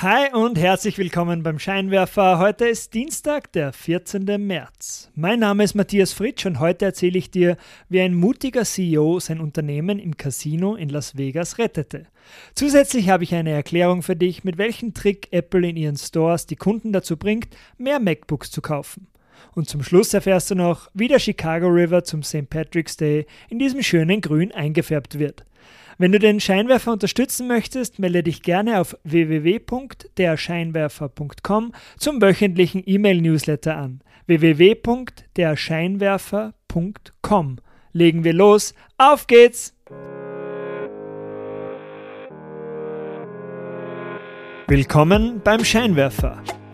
Hi und herzlich willkommen beim Scheinwerfer. Heute ist Dienstag, der 14. März. Mein Name ist Matthias Fritsch und heute erzähle ich dir, wie ein mutiger CEO sein Unternehmen im Casino in Las Vegas rettete. Zusätzlich habe ich eine Erklärung für dich, mit welchem Trick Apple in ihren Stores die Kunden dazu bringt, mehr MacBooks zu kaufen. Und zum Schluss erfährst du noch, wie der Chicago River zum St. Patrick's Day in diesem schönen Grün eingefärbt wird. Wenn du den Scheinwerfer unterstützen möchtest, melde dich gerne auf www.derscheinwerfer.com zum wöchentlichen E-Mail-Newsletter an. www.derscheinwerfer.com. Legen wir los. Auf geht's! Willkommen beim Scheinwerfer.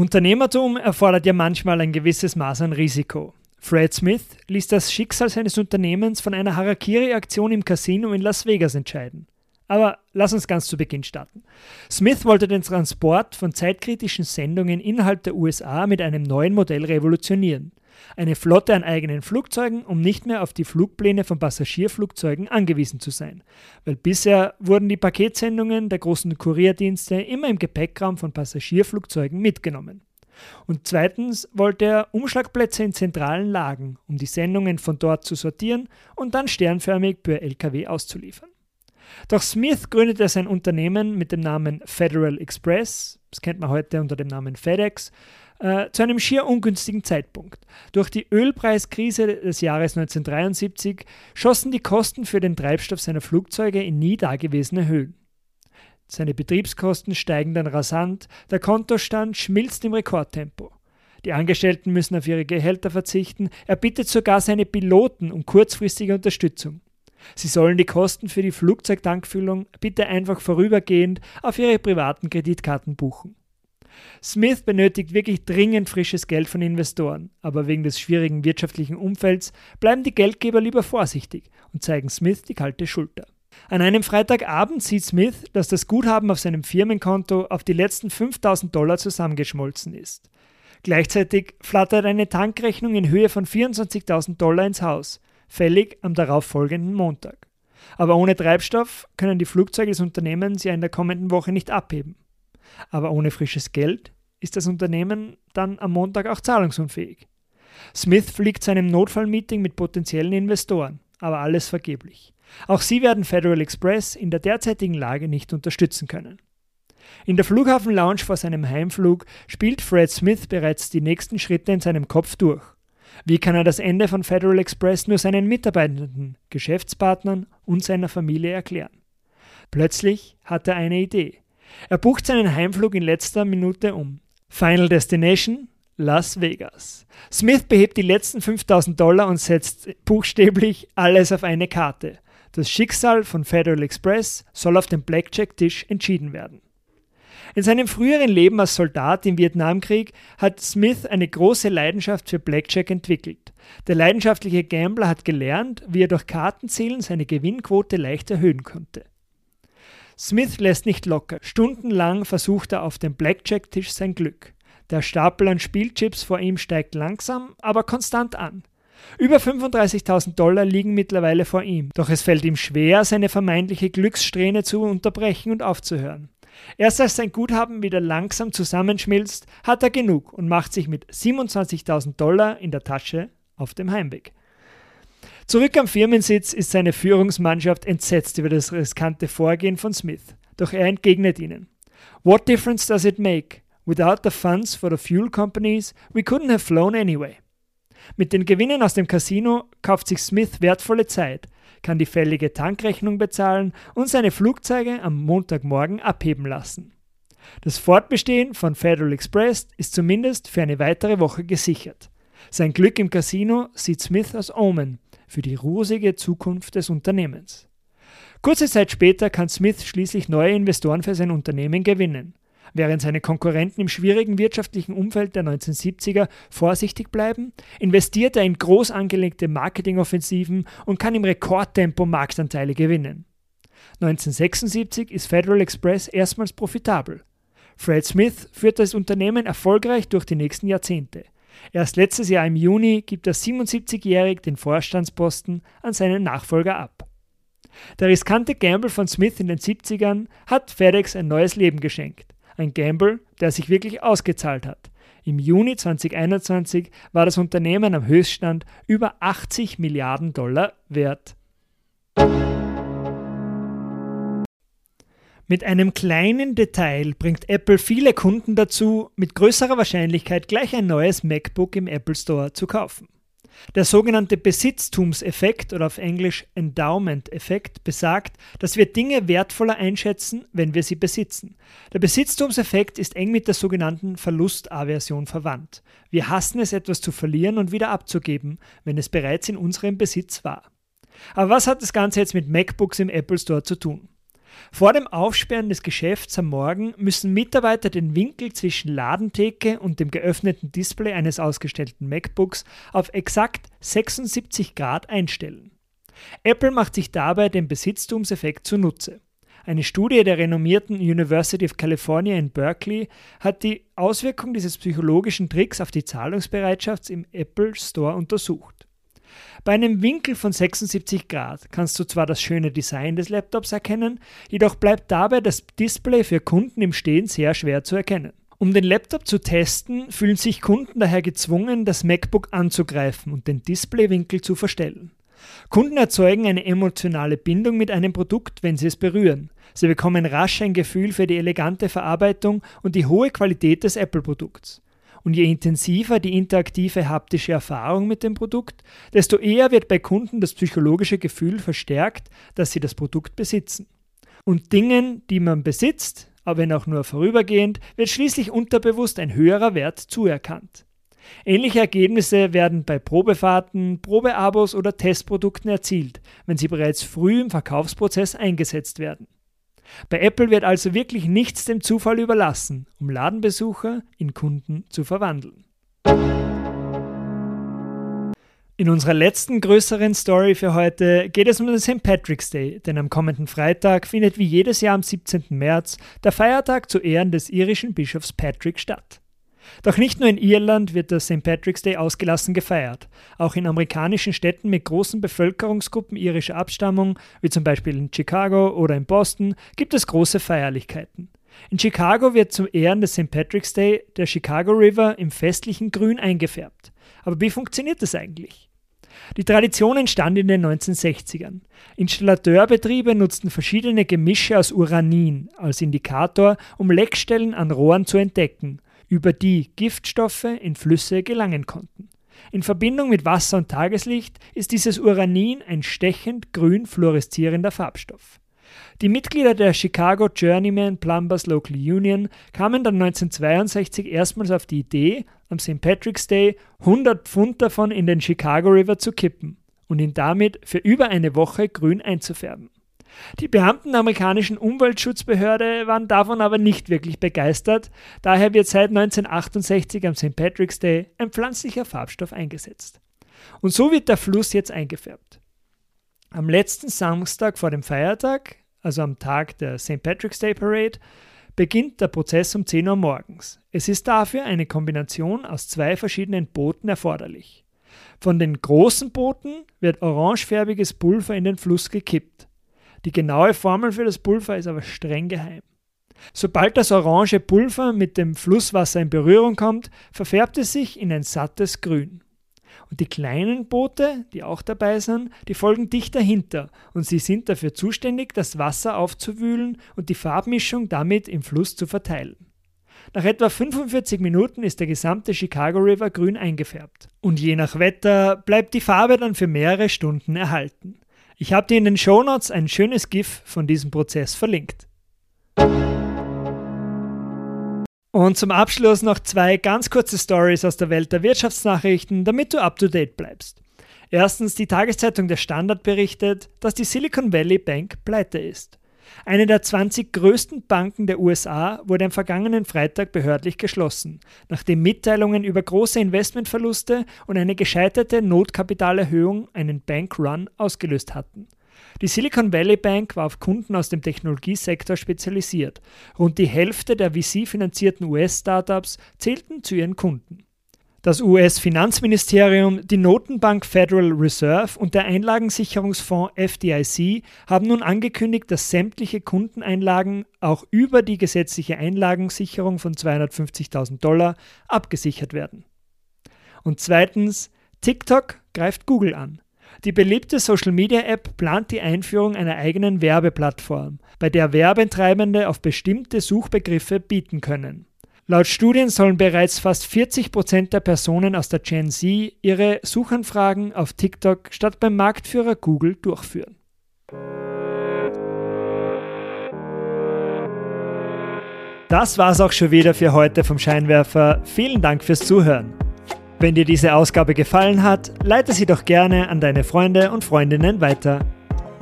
Unternehmertum erfordert ja manchmal ein gewisses Maß an Risiko. Fred Smith ließ das Schicksal seines Unternehmens von einer Harakiri-Aktion im Casino in Las Vegas entscheiden. Aber lass uns ganz zu Beginn starten. Smith wollte den Transport von zeitkritischen Sendungen innerhalb der USA mit einem neuen Modell revolutionieren. Eine Flotte an eigenen Flugzeugen, um nicht mehr auf die Flugpläne von Passagierflugzeugen angewiesen zu sein. Weil bisher wurden die Paketsendungen der großen Kurierdienste immer im Gepäckraum von Passagierflugzeugen mitgenommen. Und zweitens wollte er Umschlagplätze in zentralen Lagen, um die Sendungen von dort zu sortieren und dann sternförmig per LKW auszuliefern. Doch Smith gründete sein Unternehmen mit dem Namen Federal Express, das kennt man heute unter dem Namen FedEx, äh, zu einem schier ungünstigen Zeitpunkt. Durch die Ölpreiskrise des Jahres 1973 schossen die Kosten für den Treibstoff seiner Flugzeuge in nie dagewesene Höhen. Seine Betriebskosten steigen dann rasant, der Kontostand schmilzt im Rekordtempo. Die Angestellten müssen auf ihre Gehälter verzichten, er bittet sogar seine Piloten um kurzfristige Unterstützung. Sie sollen die Kosten für die Flugzeugtankfüllung bitte einfach vorübergehend auf ihre privaten Kreditkarten buchen. Smith benötigt wirklich dringend frisches Geld von Investoren, aber wegen des schwierigen wirtschaftlichen Umfelds bleiben die Geldgeber lieber vorsichtig und zeigen Smith die kalte Schulter. An einem Freitagabend sieht Smith, dass das Guthaben auf seinem Firmenkonto auf die letzten 5000 Dollar zusammengeschmolzen ist. Gleichzeitig flattert eine Tankrechnung in Höhe von 24.000 Dollar ins Haus, fällig am darauffolgenden Montag. Aber ohne Treibstoff können die Flugzeuge des Unternehmens ja in der kommenden Woche nicht abheben. Aber ohne frisches Geld ist das Unternehmen dann am Montag auch zahlungsunfähig. Smith fliegt zu einem Notfallmeeting mit potenziellen Investoren, aber alles vergeblich. Auch sie werden Federal Express in der derzeitigen Lage nicht unterstützen können. In der Flughafen-Lounge vor seinem Heimflug spielt Fred Smith bereits die nächsten Schritte in seinem Kopf durch. Wie kann er das Ende von Federal Express nur seinen Mitarbeitenden, Geschäftspartnern und seiner Familie erklären? Plötzlich hat er eine Idee. Er bucht seinen Heimflug in letzter Minute um. Final Destination Las Vegas. Smith behebt die letzten 5000 Dollar und setzt buchstäblich alles auf eine Karte. Das Schicksal von Federal Express soll auf dem Blackjack-Tisch entschieden werden. In seinem früheren Leben als Soldat im Vietnamkrieg hat Smith eine große Leidenschaft für Blackjack entwickelt. Der leidenschaftliche Gambler hat gelernt, wie er durch Kartenzählen seine Gewinnquote leicht erhöhen konnte. Smith lässt nicht locker. Stundenlang versucht er auf dem Blackjack-Tisch sein Glück. Der Stapel an Spielchips vor ihm steigt langsam, aber konstant an. Über 35.000 Dollar liegen mittlerweile vor ihm, doch es fällt ihm schwer, seine vermeintliche Glückssträhne zu unterbrechen und aufzuhören. Erst als sein Guthaben wieder langsam zusammenschmilzt, hat er genug und macht sich mit 27.000 Dollar in der Tasche auf dem Heimweg. Zurück am Firmensitz ist seine Führungsmannschaft entsetzt über das riskante Vorgehen von Smith, doch er entgegnet ihnen. What difference does it make? Without the funds for the fuel companies, we couldn't have flown anyway. Mit den Gewinnen aus dem Casino kauft sich Smith wertvolle Zeit, kann die fällige Tankrechnung bezahlen und seine Flugzeuge am Montagmorgen abheben lassen. Das Fortbestehen von Federal Express ist zumindest für eine weitere Woche gesichert. Sein Glück im Casino sieht Smith als Omen für die rosige Zukunft des Unternehmens. Kurze Zeit später kann Smith schließlich neue Investoren für sein Unternehmen gewinnen. Während seine Konkurrenten im schwierigen wirtschaftlichen Umfeld der 1970er vorsichtig bleiben, investiert er in groß angelegte Marketingoffensiven und kann im Rekordtempo Marktanteile gewinnen. 1976 ist Federal Express erstmals profitabel. Fred Smith führt das Unternehmen erfolgreich durch die nächsten Jahrzehnte. Erst letztes Jahr im Juni gibt er 77-jährig den Vorstandsposten an seinen Nachfolger ab. Der riskante Gamble von Smith in den 70ern hat FedEx ein neues Leben geschenkt. Ein Gamble, der sich wirklich ausgezahlt hat. Im Juni 2021 war das Unternehmen am Höchststand über 80 Milliarden Dollar wert. Mit einem kleinen Detail bringt Apple viele Kunden dazu, mit größerer Wahrscheinlichkeit gleich ein neues MacBook im Apple Store zu kaufen. Der sogenannte Besitztumseffekt oder auf Englisch Endowment-Effekt besagt, dass wir Dinge wertvoller einschätzen, wenn wir sie besitzen. Der Besitztumseffekt ist eng mit der sogenannten Verlustaversion verwandt. Wir hassen es, etwas zu verlieren und wieder abzugeben, wenn es bereits in unserem Besitz war. Aber was hat das Ganze jetzt mit MacBooks im Apple Store zu tun? Vor dem Aufsperren des Geschäfts am Morgen müssen Mitarbeiter den Winkel zwischen Ladentheke und dem geöffneten Display eines ausgestellten MacBooks auf exakt 76 Grad einstellen. Apple macht sich dabei den Besitztumseffekt zunutze. Eine Studie der renommierten University of California in Berkeley hat die Auswirkung dieses psychologischen Tricks auf die Zahlungsbereitschaft im Apple Store untersucht. Bei einem Winkel von 76 Grad kannst du zwar das schöne Design des Laptops erkennen, jedoch bleibt dabei das Display für Kunden im Stehen sehr schwer zu erkennen. Um den Laptop zu testen, fühlen sich Kunden daher gezwungen, das MacBook anzugreifen und den Displaywinkel zu verstellen. Kunden erzeugen eine emotionale Bindung mit einem Produkt, wenn sie es berühren. Sie bekommen rasch ein Gefühl für die elegante Verarbeitung und die hohe Qualität des Apple-Produkts. Und je intensiver die interaktive haptische Erfahrung mit dem Produkt, desto eher wird bei Kunden das psychologische Gefühl verstärkt, dass sie das Produkt besitzen. Und Dingen, die man besitzt, aber wenn auch nur vorübergehend, wird schließlich unterbewusst ein höherer Wert zuerkannt. Ähnliche Ergebnisse werden bei Probefahrten, Probeabos oder Testprodukten erzielt, wenn sie bereits früh im Verkaufsprozess eingesetzt werden. Bei Apple wird also wirklich nichts dem Zufall überlassen, um Ladenbesucher in Kunden zu verwandeln. In unserer letzten größeren Story für heute geht es um den St. Patrick's Day, denn am kommenden Freitag findet wie jedes Jahr am 17. März der Feiertag zu Ehren des irischen Bischofs Patrick statt. Doch nicht nur in Irland wird der St. Patrick's Day ausgelassen gefeiert. Auch in amerikanischen Städten mit großen Bevölkerungsgruppen irischer Abstammung, wie zum Beispiel in Chicago oder in Boston, gibt es große Feierlichkeiten. In Chicago wird zu Ehren des St. Patrick's Day der Chicago River im festlichen Grün eingefärbt. Aber wie funktioniert das eigentlich? Die Tradition entstand in den 1960ern. Installateurbetriebe nutzten verschiedene Gemische aus Uranin als Indikator, um Leckstellen an Rohren zu entdecken über die Giftstoffe in Flüsse gelangen konnten. In Verbindung mit Wasser und Tageslicht ist dieses Uranin ein stechend grün fluoreszierender Farbstoff. Die Mitglieder der Chicago Journeyman Plumbers Local Union kamen dann 1962 erstmals auf die Idee, am St. Patrick's Day 100 Pfund davon in den Chicago River zu kippen und ihn damit für über eine Woche grün einzufärben. Die Beamten der amerikanischen Umweltschutzbehörde waren davon aber nicht wirklich begeistert, daher wird seit 1968 am St. Patrick's Day ein pflanzlicher Farbstoff eingesetzt. Und so wird der Fluss jetzt eingefärbt. Am letzten Samstag vor dem Feiertag, also am Tag der St. Patrick's Day Parade, beginnt der Prozess um 10 Uhr morgens. Es ist dafür eine Kombination aus zwei verschiedenen Booten erforderlich. Von den großen Booten wird orangefärbiges Pulver in den Fluss gekippt. Die genaue Formel für das Pulver ist aber streng geheim. Sobald das orange Pulver mit dem Flusswasser in Berührung kommt, verfärbt es sich in ein sattes Grün. Und die kleinen Boote, die auch dabei sind, die folgen dicht dahinter und sie sind dafür zuständig, das Wasser aufzuwühlen und die Farbmischung damit im Fluss zu verteilen. Nach etwa 45 Minuten ist der gesamte Chicago River grün eingefärbt. Und je nach Wetter bleibt die Farbe dann für mehrere Stunden erhalten. Ich habe dir in den Shownotes ein schönes GIF von diesem Prozess verlinkt. Und zum Abschluss noch zwei ganz kurze Stories aus der Welt der Wirtschaftsnachrichten, damit du up to date bleibst. Erstens, die Tageszeitung Der Standard berichtet, dass die Silicon Valley Bank pleite ist. Eine der 20 größten Banken der USA wurde am vergangenen Freitag behördlich geschlossen, nachdem Mitteilungen über große Investmentverluste und eine gescheiterte Notkapitalerhöhung einen Bankrun ausgelöst hatten. Die Silicon Valley Bank war auf Kunden aus dem Technologiesektor spezialisiert. Rund die Hälfte der VC-finanzierten US-Startups zählten zu ihren Kunden. Das US-Finanzministerium, die Notenbank Federal Reserve und der Einlagensicherungsfonds FDIC haben nun angekündigt, dass sämtliche Kundeneinlagen auch über die gesetzliche Einlagensicherung von 250.000 Dollar abgesichert werden. Und zweitens, TikTok greift Google an. Die beliebte Social-Media-App plant die Einführung einer eigenen Werbeplattform, bei der Werbetreibende auf bestimmte Suchbegriffe bieten können. Laut Studien sollen bereits fast 40 Prozent der Personen aus der Gen Z ihre Suchanfragen auf TikTok statt beim Marktführer Google durchführen. Das war's auch schon wieder für heute vom Scheinwerfer. Vielen Dank fürs Zuhören. Wenn dir diese Ausgabe gefallen hat, leite sie doch gerne an deine Freunde und Freundinnen weiter.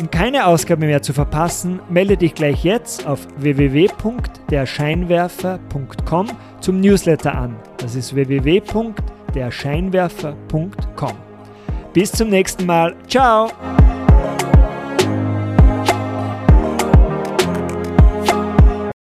Um keine Ausgabe mehr zu verpassen, melde dich gleich jetzt auf www.derscheinwerfer.com zum Newsletter an. Das ist www.derscheinwerfer.com. Bis zum nächsten Mal. Ciao!